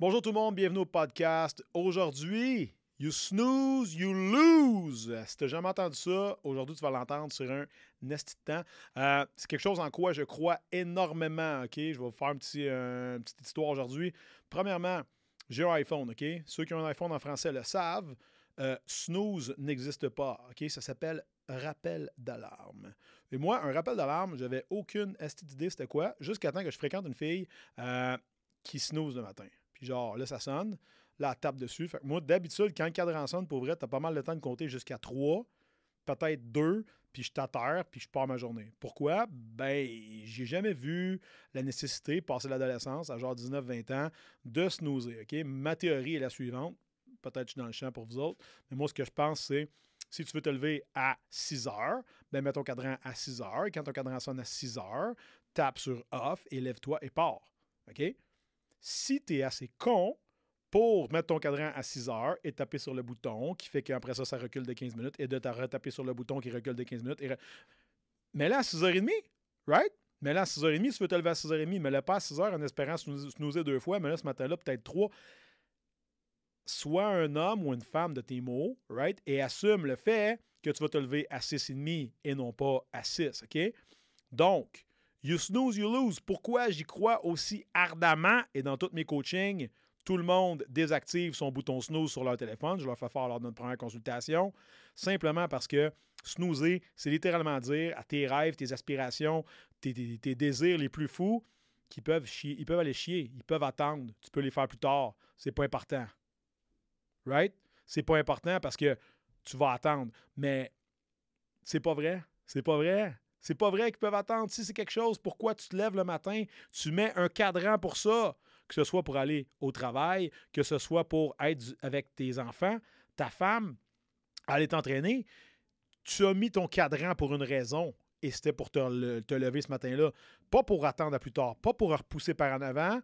Bonjour tout le monde, bienvenue au podcast. Aujourd'hui, you snooze, you lose. Si tu jamais entendu ça, aujourd'hui tu vas l'entendre sur un nest temps. Euh, c'est quelque chose en quoi je crois énormément. Ok, je vais vous faire euh, une petite histoire aujourd'hui. Premièrement, j'ai un iPhone. Ok, ceux qui ont un iPhone en français le savent. Euh, snooze n'existe pas. Ok, ça s'appelle rappel d'alarme. Et moi, un rappel d'alarme, j'avais aucune idée c'était quoi, jusqu'à temps que je fréquente une fille qui snooze le matin. Puis genre, là, ça sonne. Là, tape dessus. Fait que moi, d'habitude, quand le cadran sonne, pour vrai, t'as pas mal de temps de compter jusqu'à 3, peut-être 2, puis je t'atterre, puis je pars ma journée. Pourquoi? Ben, j'ai jamais vu la nécessité, passer l'adolescence, à genre 19-20 ans, de snoozer. OK? Ma théorie est la suivante. Peut-être que je suis dans le champ pour vous autres. Mais moi, ce que je pense, c'est si tu veux te lever à 6 heures, ben mets ton cadran à 6 heures. Et quand ton cadran sonne à 6 heures, tape sur off et lève-toi et pars. OK? Si tu es assez con pour mettre ton cadran à 6 heures et taper sur le bouton, qui fait qu'après ça, ça recule de 15 minutes, et de retaper sur le bouton qui recule de 15 minutes. Et Mais là, à 6h30, right? Mais là, à 6h30, si tu veux te lever à 6h30, mais là, pas à 6h en espérant snoozer deux fois, mais là, ce matin-là, peut-être trois. Sois un homme ou une femme de tes mots, right? Et assume le fait que tu vas te lever à 6h30 et non pas à 6, OK? Donc, You snooze, you lose. Pourquoi j'y crois aussi ardemment? Et dans tous mes coachings, tout le monde désactive son bouton snooze sur leur téléphone. Je leur fais faire lors de notre première consultation. Simplement parce que snoozer, c'est littéralement dire à tes rêves, tes aspirations, tes, désirs les plus fous qu'ils peuvent peuvent aller chier, ils peuvent attendre. Tu peux les faire plus tard. C'est pas important. Right? C'est pas important parce que tu vas attendre. Mais c'est pas vrai. C'est pas vrai. C'est pas vrai qu'ils peuvent attendre. Si c'est quelque chose, pourquoi tu te lèves le matin, tu mets un cadran pour ça, que ce soit pour aller au travail, que ce soit pour être avec tes enfants, ta femme, aller t'entraîner. Tu as mis ton cadran pour une raison et c'était pour te, te, lever ce matin-là. Pas pour attendre à plus tard, pas pour repousser par en avant,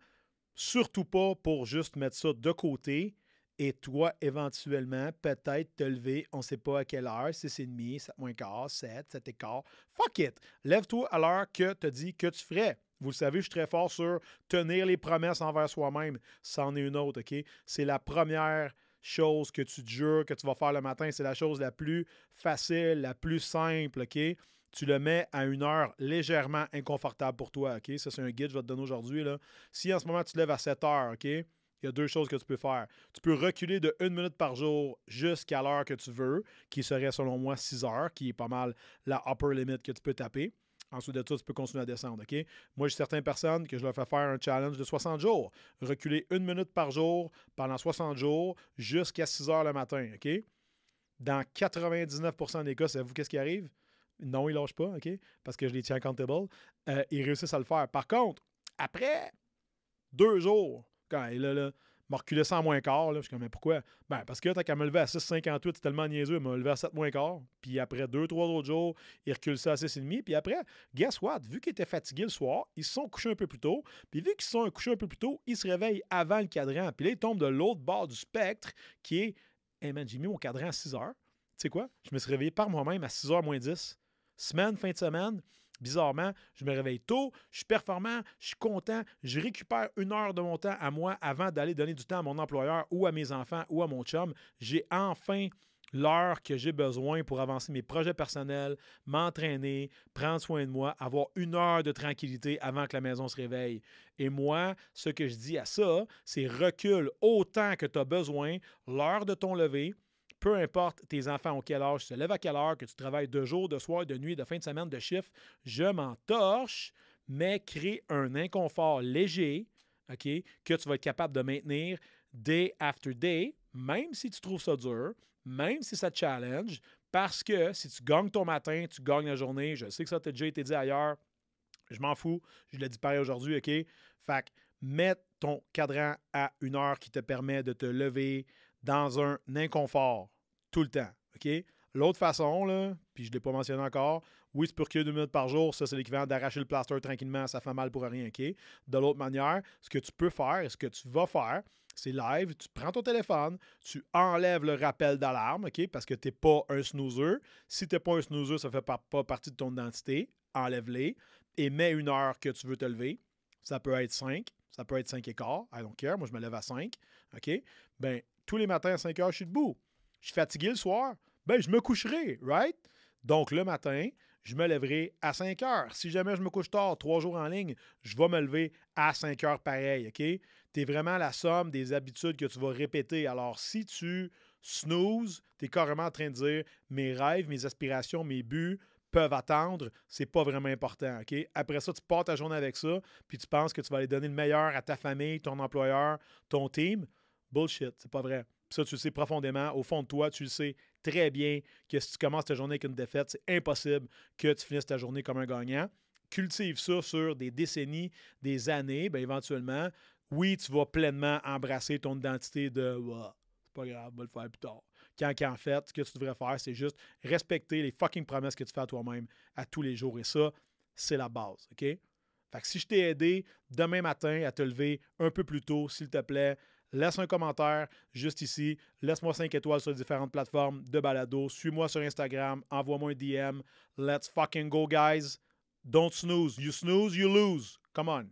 surtout pas pour juste mettre ça de côté et toi, éventuellement, peut-être te lever, on ne sait pas à quelle heure, 6h30, 7 moins quart, 7, 7 et quart. Fuck it! Lève-toi à l'heure que tu dit que tu ferais. Vous le savez, je suis très fort sur tenir les promesses envers soi-même. C'en est une autre, OK? C'est la première chose que tu jures que tu vas faire le matin. C'est la chose la plus facile, la plus simple, OK? Tu le mets à une heure légèrement inconfortable pour toi, OK? Ça, c'est un guide que je vais te donner aujourd'hui. Si en ce moment, tu te lèves à 7 heures, OK? Il y a deux choses que tu peux faire. Tu peux reculer de une minute par jour jusqu'à l'heure que tu veux, qui serait selon moi 6 heures, qui est pas mal la upper limit que tu peux taper. Ensuite de ça, tu peux continuer à descendre. Moi, j'ai certaines personnes que je leur fais faire un challenge de 60 jours. Reculer une minute par jour pendant 60 jours jusqu'à 6 heures le matin. OK? Dans 99% des cas, savez-vous qu'est-ce qui arrive? Non, ils lâchent pas, OK? Parce que je les tiens accountable. Euh, ils réussissent à le faire. Par contre, après deux jours, il là, là m'a reculé 100 moins quart. Là. Je suis comme, mais pourquoi? Ben, parce que t'as qu'à me lever à 6,58, c'est tellement niaiseux, il m'a levé à 7 moins quart. Puis après deux, trois autres jours, il recule ça à 6,5. Puis après, guess what? Vu qu'il était fatigué le soir, ils se sont couchés un peu plus tôt. Puis vu qu'ils se sont couchés un peu plus tôt, ils se réveillent avant le cadran. Puis là, ils tombent de l'autre bord du spectre qui est, hey man, j'ai mis mon cadran à 6 heures. Tu sais quoi? Je me suis réveillé par moi-même à 6 h moins 10. Semaine, fin de semaine, Bizarrement, je me réveille tôt, je suis performant, je suis content, je récupère une heure de mon temps à moi avant d'aller donner du temps à mon employeur ou à mes enfants ou à mon chum. J'ai enfin l'heure que j'ai besoin pour avancer mes projets personnels, m'entraîner, prendre soin de moi, avoir une heure de tranquillité avant que la maison se réveille. Et moi, ce que je dis à ça, c'est recule autant que tu as besoin l'heure de ton lever, peu importe tes enfants ont quel âge, tu te lèves à quelle heure, que tu travailles de jour, de soir, de nuit, de fin de semaine, de chiffre, je m'en torche, mais crée un inconfort léger, OK, que tu vas être capable de maintenir day after day, même si tu trouves ça dur, même si ça te challenge, parce que si tu gagnes ton matin, tu gagnes la journée. Je sais que ça t'a déjà été dit ailleurs. Je m'en fous. Je l'ai dit pareil aujourd'hui, OK? Fait mets ton cadran à une heure qui te permet de te lever dans un inconfort tout le temps. OK? L'autre façon, là, puis je ne l'ai pas mentionné encore, oui, tu peux reculer deux minutes par jour, ça c'est l'équivalent d'arracher le plaster tranquillement, ça fait mal pour rien, OK? De l'autre manière, ce que tu peux faire, ce que tu vas faire, c'est live, tu prends ton téléphone, tu enlèves le rappel d'alarme, OK? Parce que tu n'es pas un snoozer. Si tu n'es pas un snoozer, ça ne fait pas, pas partie de ton identité. Enlève-les et mets une heure que tu veux te lever. Ça peut être 5, Ça peut être 5 et quart. I don't care. Moi, je me lève à 5. OK? Ben, tous les matins à 5 heures, je suis debout. Je suis fatigué le soir. Ben, je me coucherai, right? Donc, le matin, je me lèverai à 5 heures. Si jamais je me couche tard, trois jours en ligne, je vais me lever à 5 heures pareil, OK? Tu es vraiment la somme des habitudes que tu vas répéter. Alors, si tu snooze, tu es carrément en train de dire mes rêves, mes aspirations, mes buts peuvent attendre, c'est pas vraiment important, OK? Après ça, tu pars ta journée avec ça, puis tu penses que tu vas aller donner le meilleur à ta famille, ton employeur, ton team. Bullshit, c'est pas vrai. Ça, tu le sais profondément. Au fond de toi, tu le sais très bien que si tu commences ta journée avec une défaite, c'est impossible que tu finisses ta journée comme un gagnant. Cultive ça sur des décennies, des années, bien éventuellement, oui, tu vas pleinement embrasser ton identité de c'est pas grave, on va le faire plus tard. Quand, en fait, ce que tu devrais faire, c'est juste respecter les fucking promesses que tu fais à toi-même à tous les jours. Et ça, c'est la base. OK? Fait que si je t'ai aidé demain matin à te lever un peu plus tôt, s'il te plaît, laisse un commentaire juste ici. Laisse-moi 5 étoiles sur les différentes plateformes de balado. Suis-moi sur Instagram. Envoie-moi un DM. Let's fucking go, guys. Don't snooze. You snooze, you lose. Come on.